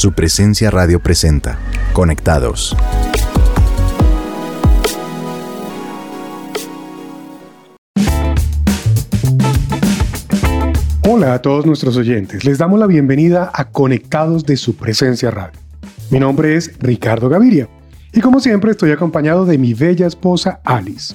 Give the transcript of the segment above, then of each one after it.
Su presencia radio presenta. Conectados. Hola a todos nuestros oyentes. Les damos la bienvenida a Conectados de su presencia radio. Mi nombre es Ricardo Gaviria y como siempre estoy acompañado de mi bella esposa Alice.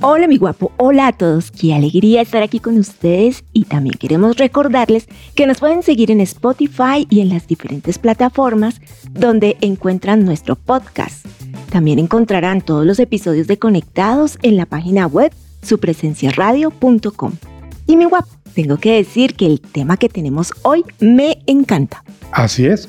Hola mi guapo, hola a todos, qué alegría estar aquí con ustedes y también queremos recordarles que nos pueden seguir en Spotify y en las diferentes plataformas donde encuentran nuestro podcast. También encontrarán todos los episodios de Conectados en la página web supresenciaradio.com. Y mi guapo, tengo que decir que el tema que tenemos hoy me encanta. Así es.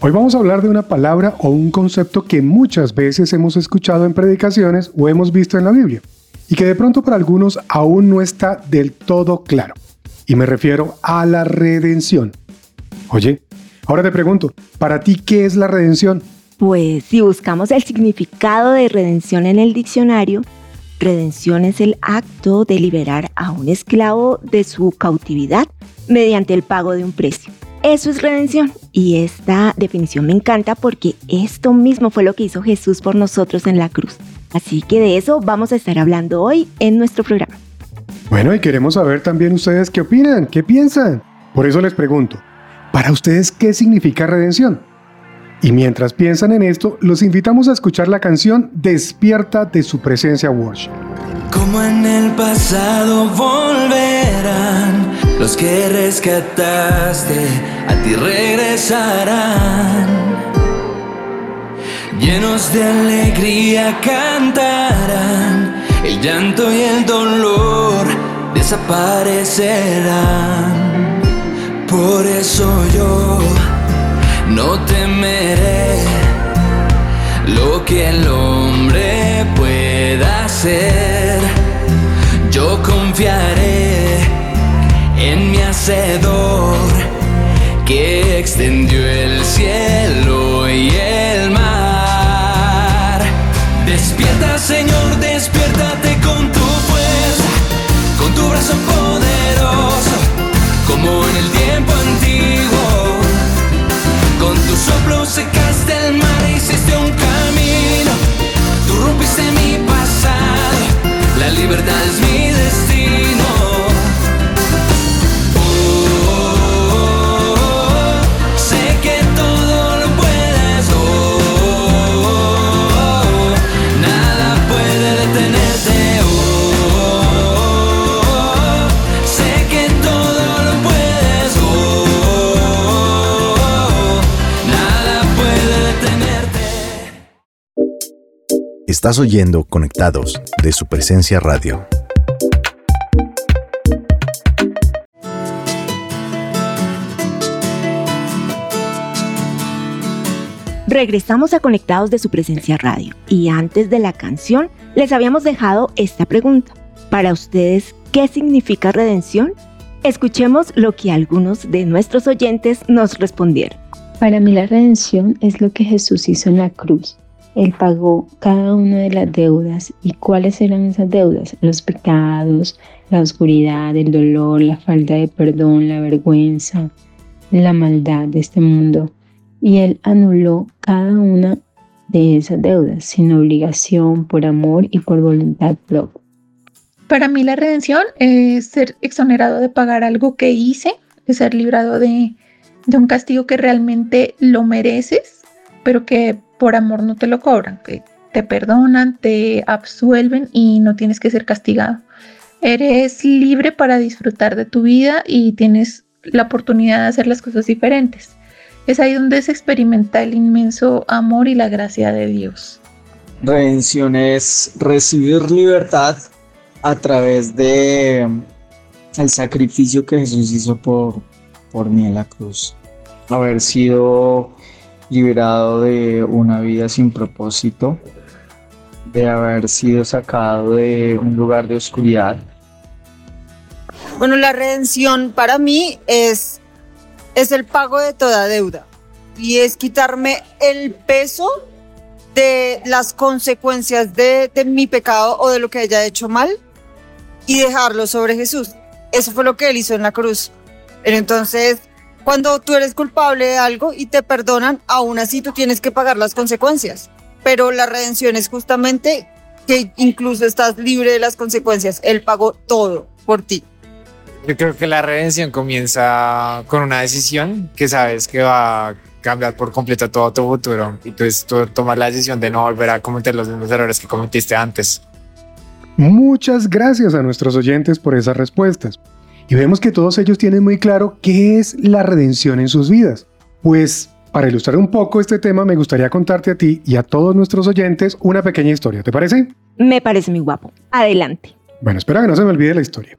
Hoy vamos a hablar de una palabra o un concepto que muchas veces hemos escuchado en predicaciones o hemos visto en la Biblia y que de pronto para algunos aún no está del todo claro. Y me refiero a la redención. Oye, ahora te pregunto, ¿para ti qué es la redención? Pues si buscamos el significado de redención en el diccionario, redención es el acto de liberar a un esclavo de su cautividad mediante el pago de un precio. Eso es redención y esta definición me encanta porque esto mismo fue lo que hizo Jesús por nosotros en la cruz. Así que de eso vamos a estar hablando hoy en nuestro programa. Bueno, y queremos saber también ustedes qué opinan, qué piensan. Por eso les pregunto, ¿para ustedes qué significa redención? Y mientras piensan en esto, los invitamos a escuchar la canción Despierta de su presencia worship. Como en el pasado volverán los que rescataste, a ti regresarán llenos de alegría cantarán, el llanto y el dolor desaparecerán. Por eso yo no temeré lo que el hombre pueda hacer. Yo confiaré en mi hacedor que extendió el libertad Estás oyendo Conectados de su presencia radio. Regresamos a Conectados de su presencia radio y antes de la canción les habíamos dejado esta pregunta. Para ustedes, ¿qué significa redención? Escuchemos lo que algunos de nuestros oyentes nos respondieron. Para mí la redención es lo que Jesús hizo en la cruz él pagó cada una de las deudas. ¿Y cuáles eran esas deudas? Los pecados, la oscuridad, el dolor, la falta de perdón, la vergüenza, la maldad de este mundo. Y Él anuló cada una de esas deudas sin obligación, por amor y por voluntad propia. Para mí la redención es ser exonerado de pagar algo que hice, de ser librado de, de un castigo que realmente lo mereces, pero que por amor no te lo cobran, te perdonan, te absuelven y no tienes que ser castigado. Eres libre para disfrutar de tu vida y tienes la oportunidad de hacer las cosas diferentes. Es ahí donde se experimenta el inmenso amor y la gracia de Dios. Redención es recibir libertad a través de el sacrificio que Jesús hizo por, por mí en la cruz. Haber sido liberado de una vida sin propósito, de haber sido sacado de un lugar de oscuridad. Bueno, la redención para mí es, es el pago de toda deuda y es quitarme el peso de las consecuencias de, de mi pecado o de lo que haya hecho mal y dejarlo sobre Jesús. Eso fue lo que él hizo en la cruz. Entonces cuando tú eres culpable de algo y te perdonan, aún así tú tienes que pagar las consecuencias. Pero la redención es justamente que incluso estás libre de las consecuencias. Él pagó todo por ti. Yo creo que la redención comienza con una decisión que sabes que va a cambiar por completo todo tu futuro y pues tú tomas la decisión de no volver a cometer los mismos errores que cometiste antes. Muchas gracias a nuestros oyentes por esas respuestas. Y vemos que todos ellos tienen muy claro qué es la redención en sus vidas. Pues para ilustrar un poco este tema me gustaría contarte a ti y a todos nuestros oyentes una pequeña historia, ¿te parece? Me parece muy guapo. Adelante. Bueno, espera que no se me olvide la historia.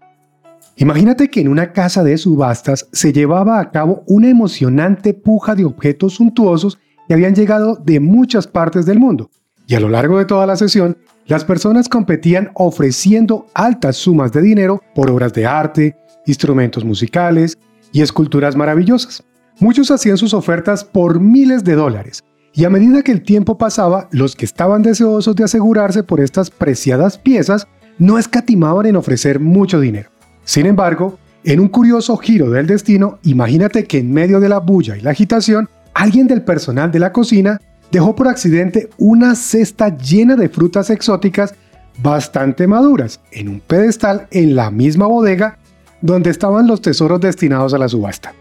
Imagínate que en una casa de subastas se llevaba a cabo una emocionante puja de objetos suntuosos que habían llegado de muchas partes del mundo. Y a lo largo de toda la sesión, las personas competían ofreciendo altas sumas de dinero por obras de arte, instrumentos musicales y esculturas maravillosas. Muchos hacían sus ofertas por miles de dólares, y a medida que el tiempo pasaba, los que estaban deseosos de asegurarse por estas preciadas piezas no escatimaban en ofrecer mucho dinero. Sin embargo, en un curioso giro del destino, imagínate que en medio de la bulla y la agitación, alguien del personal de la cocina dejó por accidente una cesta llena de frutas exóticas bastante maduras en un pedestal en la misma bodega donde estaban los tesoros destinados a la subasta.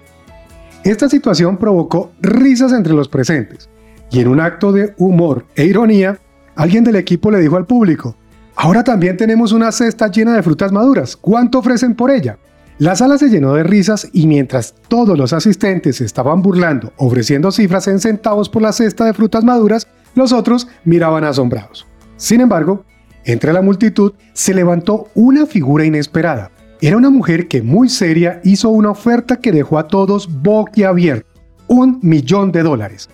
Esta situación provocó risas entre los presentes, y en un acto de humor e ironía, alguien del equipo le dijo al público, Ahora también tenemos una cesta llena de frutas maduras. ¿Cuánto ofrecen por ella? La sala se llenó de risas y mientras todos los asistentes estaban burlando, ofreciendo cifras en centavos por la cesta de frutas maduras, los otros miraban asombrados. Sin embargo, entre la multitud se levantó una figura inesperada. Era una mujer que muy seria hizo una oferta que dejó a todos boquiabiertos. Un millón de dólares.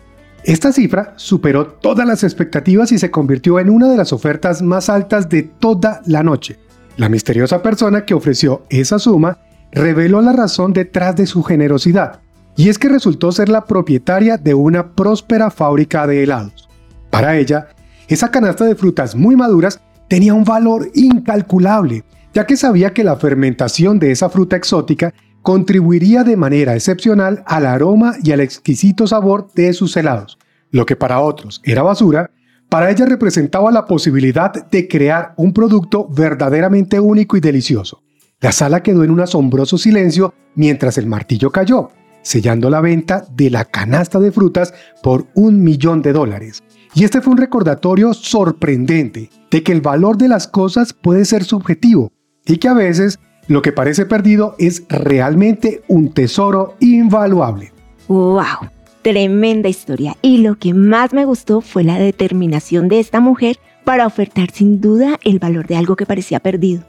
Esta cifra superó todas las expectativas y se convirtió en una de las ofertas más altas de toda la noche. La misteriosa persona que ofreció esa suma reveló la razón detrás de su generosidad, y es que resultó ser la propietaria de una próspera fábrica de helados. Para ella, esa canasta de frutas muy maduras tenía un valor incalculable, ya que sabía que la fermentación de esa fruta exótica contribuiría de manera excepcional al aroma y al exquisito sabor de sus helados. Lo que para otros era basura, para ella representaba la posibilidad de crear un producto verdaderamente único y delicioso. La sala quedó en un asombroso silencio mientras el martillo cayó, sellando la venta de la canasta de frutas por un millón de dólares. Y este fue un recordatorio sorprendente de que el valor de las cosas puede ser subjetivo y que a veces lo que parece perdido es realmente un tesoro invaluable. ¡Wow! Tremenda historia. Y lo que más me gustó fue la determinación de esta mujer para ofertar sin duda el valor de algo que parecía perdido.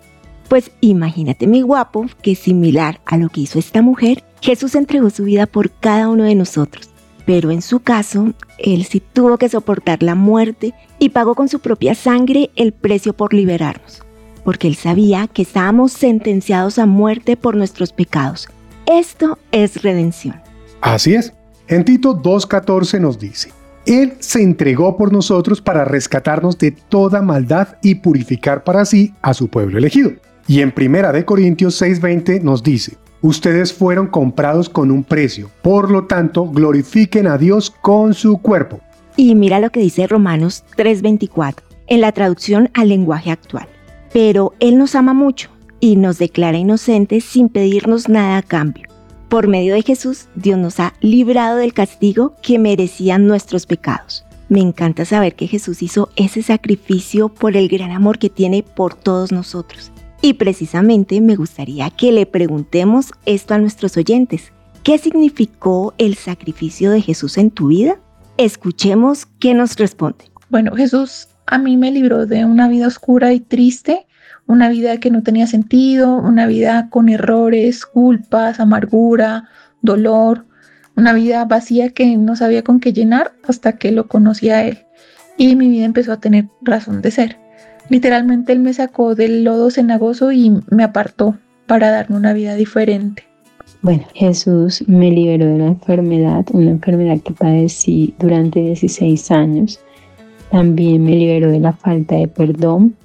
Pues imagínate mi guapo que similar a lo que hizo esta mujer, Jesús entregó su vida por cada uno de nosotros. Pero en su caso, él sí tuvo que soportar la muerte y pagó con su propia sangre el precio por liberarnos porque él sabía que estábamos sentenciados a muerte por nuestros pecados. Esto es redención. Así es. En Tito 2.14 nos dice, Él se entregó por nosotros para rescatarnos de toda maldad y purificar para sí a su pueblo elegido. Y en 1 Corintios 6.20 nos dice, Ustedes fueron comprados con un precio, por lo tanto glorifiquen a Dios con su cuerpo. Y mira lo que dice Romanos 3.24, en la traducción al lenguaje actual pero Él nos ama mucho y nos declara inocentes sin pedirnos nada a cambio. Por medio de Jesús, Dios nos ha librado del castigo que merecían nuestros pecados. Me encanta saber que Jesús hizo ese sacrificio por el gran amor que tiene por todos nosotros. Y precisamente me gustaría que le preguntemos esto a nuestros oyentes. ¿Qué significó el sacrificio de Jesús en tu vida? Escuchemos qué nos responde. Bueno, Jesús a mí me libró de una vida oscura y triste, una vida que no tenía sentido, una vida con errores, culpas, amargura, dolor, una vida vacía que no sabía con qué llenar hasta que lo conocí a él y mi vida empezó a tener razón de ser. Literalmente él me sacó del lodo cenagoso y me apartó para darme una vida diferente. Bueno, Jesús me liberó de una enfermedad, una enfermedad que padecí durante 16 años también me liberó de la falta de perdón,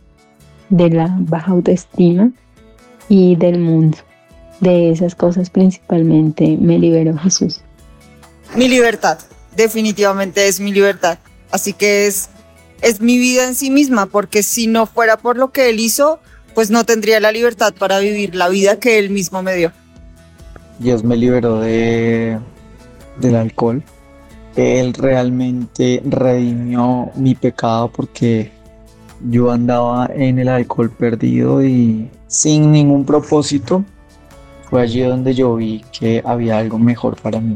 de la baja autoestima y del mundo. De esas cosas principalmente me liberó Jesús. Mi libertad, definitivamente es mi libertad. Así que es, es mi vida en sí misma, porque si no fuera por lo que Él hizo, pues no tendría la libertad para vivir la vida que Él mismo me dio. Dios me liberó de, del alcohol. Él realmente redimió mi pecado porque yo andaba en el alcohol perdido y sin ningún propósito. Fue allí donde yo vi que había algo mejor para mí.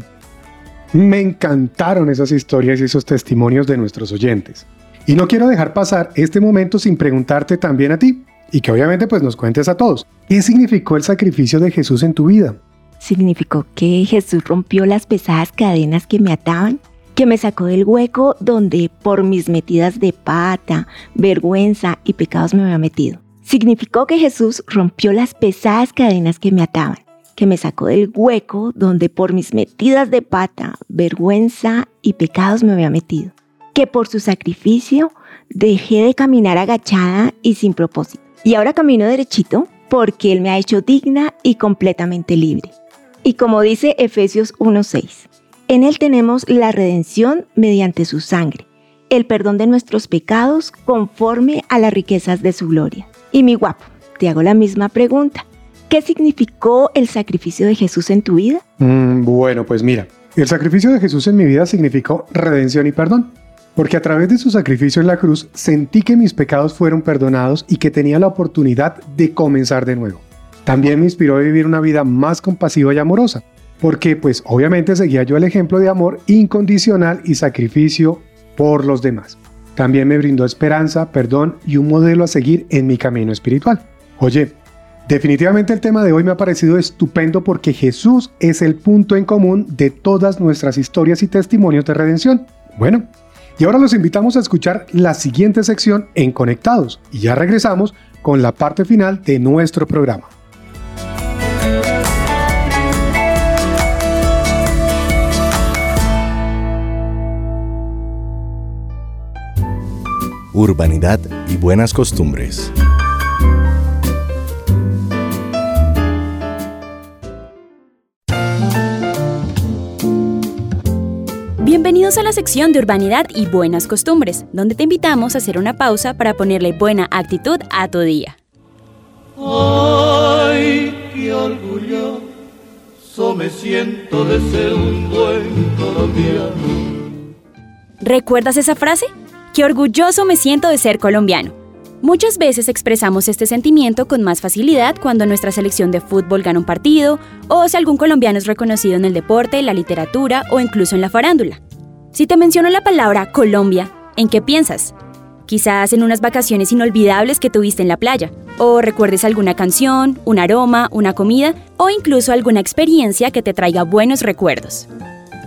Me encantaron esas historias y esos testimonios de nuestros oyentes. Y no quiero dejar pasar este momento sin preguntarte también a ti, y que obviamente pues nos cuentes a todos, ¿qué significó el sacrificio de Jesús en tu vida? Significó que Jesús rompió las pesadas cadenas que me ataban, que me sacó del hueco donde por mis metidas de pata, vergüenza y pecados me había metido. Significó que Jesús rompió las pesadas cadenas que me ataban, que me sacó del hueco donde por mis metidas de pata, vergüenza y pecados me había metido. Que por su sacrificio dejé de caminar agachada y sin propósito. Y ahora camino derechito porque Él me ha hecho digna y completamente libre. Y como dice Efesios 1.6, en Él tenemos la redención mediante su sangre, el perdón de nuestros pecados conforme a las riquezas de su gloria. Y mi guapo, te hago la misma pregunta. ¿Qué significó el sacrificio de Jesús en tu vida? Mm, bueno, pues mira, el sacrificio de Jesús en mi vida significó redención y perdón, porque a través de su sacrificio en la cruz sentí que mis pecados fueron perdonados y que tenía la oportunidad de comenzar de nuevo. También me inspiró a vivir una vida más compasiva y amorosa, porque pues obviamente seguía yo el ejemplo de amor incondicional y sacrificio por los demás. También me brindó esperanza, perdón y un modelo a seguir en mi camino espiritual. Oye, Definitivamente el tema de hoy me ha parecido estupendo porque Jesús es el punto en común de todas nuestras historias y testimonios de redención. Bueno, y ahora los invitamos a escuchar la siguiente sección en Conectados y ya regresamos con la parte final de nuestro programa. Urbanidad y buenas costumbres. Bienvenidos a la sección de Urbanidad y Buenas Costumbres, donde te invitamos a hacer una pausa para ponerle buena actitud a tu día. Ay, qué orgulloso me siento de ser un buen colombiano. ¿Recuerdas esa frase? Qué orgulloso me siento de ser colombiano. Muchas veces expresamos este sentimiento con más facilidad cuando nuestra selección de fútbol gana un partido o si algún colombiano es reconocido en el deporte, la literatura o incluso en la farándula. Si te menciono la palabra Colombia, ¿en qué piensas? Quizás en unas vacaciones inolvidables que tuviste en la playa, o recuerdes alguna canción, un aroma, una comida o incluso alguna experiencia que te traiga buenos recuerdos.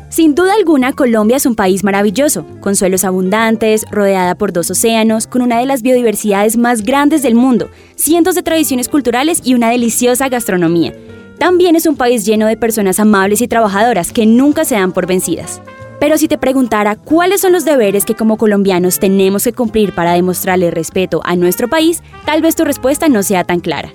Sin duda alguna, Colombia es un país maravilloso, con suelos abundantes, rodeada por dos océanos, con una de las biodiversidades más grandes del mundo, cientos de tradiciones culturales y una deliciosa gastronomía. También es un país lleno de personas amables y trabajadoras que nunca se dan por vencidas. Pero si te preguntara cuáles son los deberes que como colombianos tenemos que cumplir para demostrarle respeto a nuestro país, tal vez tu respuesta no sea tan clara.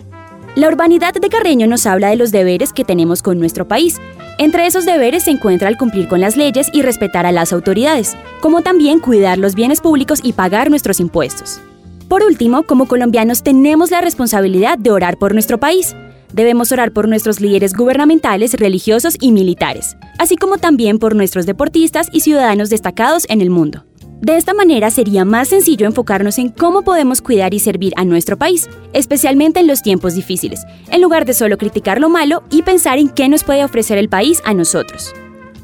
La urbanidad de Carreño nos habla de los deberes que tenemos con nuestro país. Entre esos deberes se encuentra el cumplir con las leyes y respetar a las autoridades, como también cuidar los bienes públicos y pagar nuestros impuestos. Por último, como colombianos tenemos la responsabilidad de orar por nuestro país. Debemos orar por nuestros líderes gubernamentales, religiosos y militares, así como también por nuestros deportistas y ciudadanos destacados en el mundo. De esta manera sería más sencillo enfocarnos en cómo podemos cuidar y servir a nuestro país, especialmente en los tiempos difíciles, en lugar de solo criticar lo malo y pensar en qué nos puede ofrecer el país a nosotros.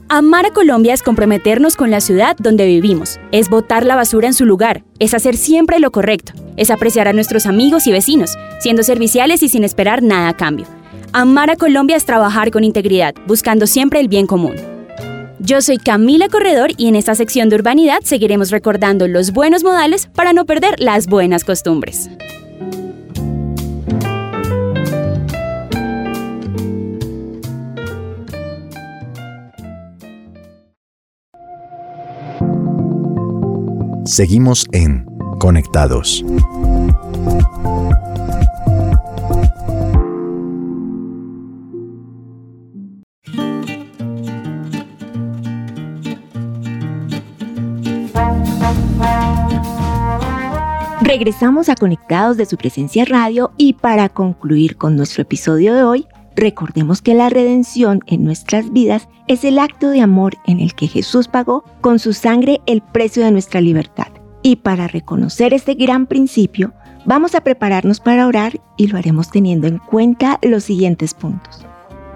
Amar a Colombia es comprometernos con la ciudad donde vivimos, es botar la basura en su lugar, es hacer siempre lo correcto, es apreciar a nuestros amigos y vecinos, siendo serviciales y sin esperar nada a cambio. Amar a Colombia es trabajar con integridad, buscando siempre el bien común. Yo soy Camila Corredor y en esta sección de urbanidad seguiremos recordando los buenos modales para no perder las buenas costumbres. Seguimos en Conectados. Regresamos a Conectados de su presencia radio y para concluir con nuestro episodio de hoy, recordemos que la redención en nuestras vidas es el acto de amor en el que Jesús pagó con su sangre el precio de nuestra libertad. Y para reconocer este gran principio, vamos a prepararnos para orar y lo haremos teniendo en cuenta los siguientes puntos.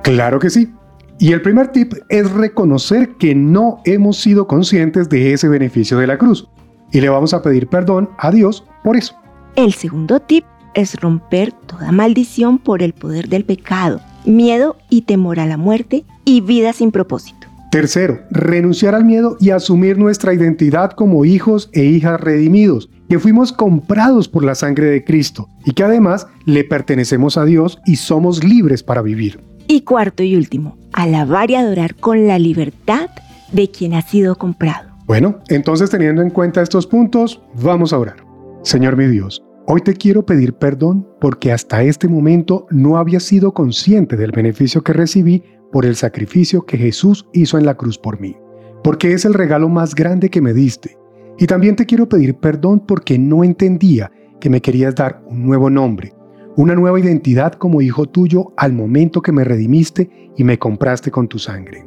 Claro que sí. Y el primer tip es reconocer que no hemos sido conscientes de ese beneficio de la cruz. Y le vamos a pedir perdón a Dios por eso. El segundo tip es romper toda maldición por el poder del pecado, miedo y temor a la muerte y vida sin propósito. Tercero, renunciar al miedo y asumir nuestra identidad como hijos e hijas redimidos, que fuimos comprados por la sangre de Cristo y que además le pertenecemos a Dios y somos libres para vivir. Y cuarto y último, alabar y adorar con la libertad de quien ha sido comprado. Bueno, entonces teniendo en cuenta estos puntos, vamos a orar. Señor mi Dios, hoy te quiero pedir perdón porque hasta este momento no había sido consciente del beneficio que recibí por el sacrificio que Jesús hizo en la cruz por mí, porque es el regalo más grande que me diste. Y también te quiero pedir perdón porque no entendía que me querías dar un nuevo nombre, una nueva identidad como hijo tuyo al momento que me redimiste y me compraste con tu sangre.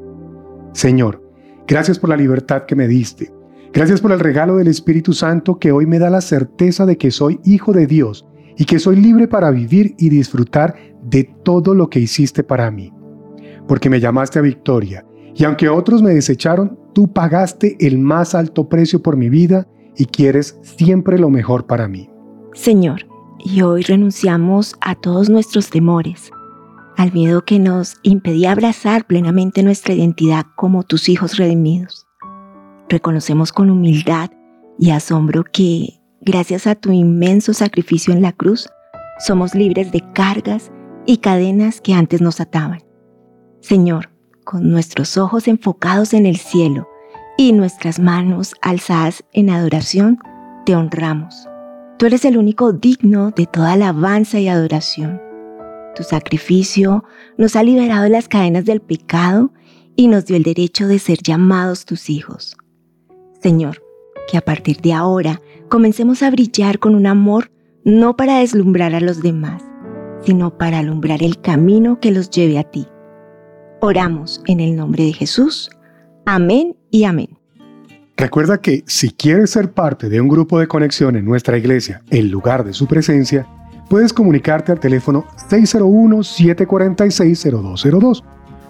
Señor, gracias por la libertad que me diste. Gracias por el regalo del Espíritu Santo que hoy me da la certeza de que soy hijo de Dios y que soy libre para vivir y disfrutar de todo lo que hiciste para mí porque me llamaste a victoria, y aunque otros me desecharon, tú pagaste el más alto precio por mi vida y quieres siempre lo mejor para mí. Señor, y hoy renunciamos a todos nuestros temores, al miedo que nos impedía abrazar plenamente nuestra identidad como tus hijos redimidos. Reconocemos con humildad y asombro que, gracias a tu inmenso sacrificio en la cruz, somos libres de cargas y cadenas que antes nos ataban. Señor, con nuestros ojos enfocados en el cielo y nuestras manos alzadas en adoración, te honramos. Tú eres el único digno de toda alabanza y adoración. Tu sacrificio nos ha liberado de las cadenas del pecado y nos dio el derecho de ser llamados tus hijos. Señor, que a partir de ahora comencemos a brillar con un amor no para deslumbrar a los demás, sino para alumbrar el camino que los lleve a ti. Oramos en el nombre de Jesús. Amén y amén. Recuerda que si quieres ser parte de un grupo de conexión en nuestra iglesia en lugar de su presencia, puedes comunicarte al teléfono 601-746-0202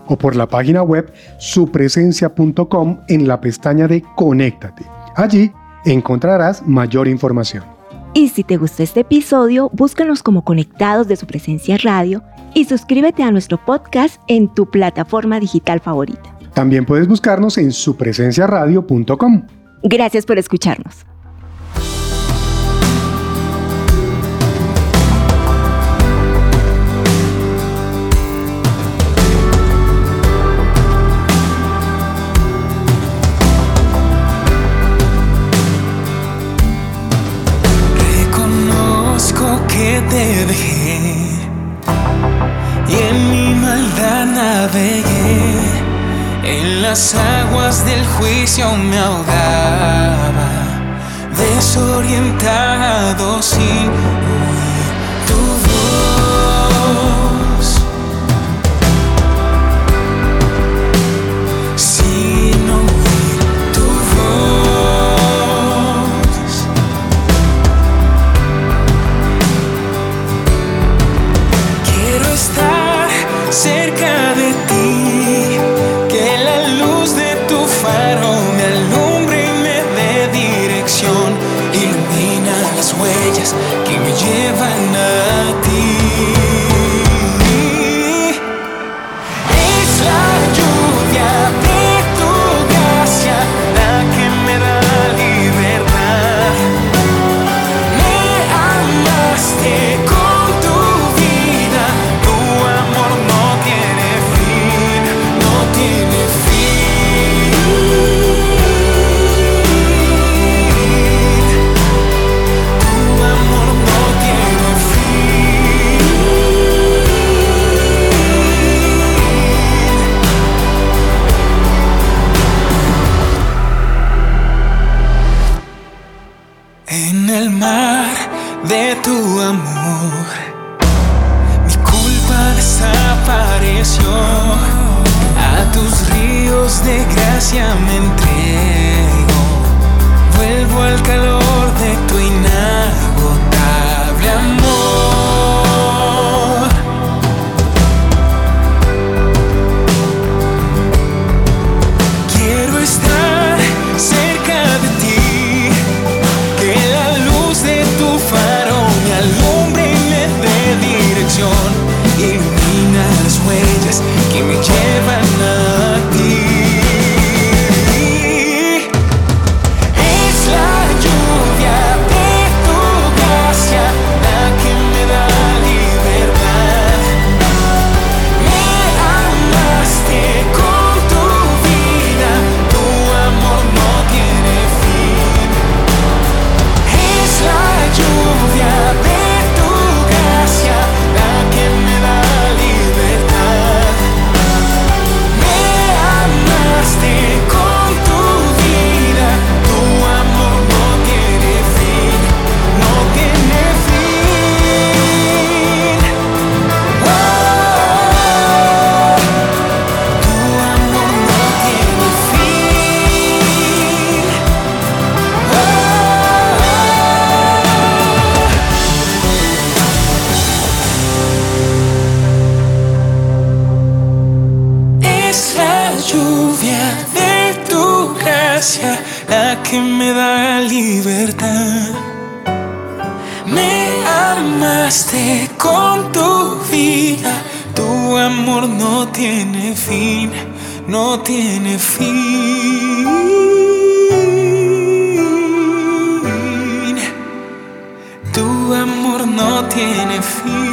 o por la página web supresencia.com en la pestaña de Conéctate. Allí encontrarás mayor información. Y si te gustó este episodio, búscanos como Conectados de su presencia radio y suscríbete a nuestro podcast en tu plataforma digital favorita. También puedes buscarnos en supresenciaradio.com. Gracias por escucharnos. Te dejé. Y en mi maldad navegué, en las aguas del juicio me ahogaba, desorientado sin da libertad. Me amaste con tu vida, tu amor no tiene fin, no tiene fin. Tu amor no tiene fin.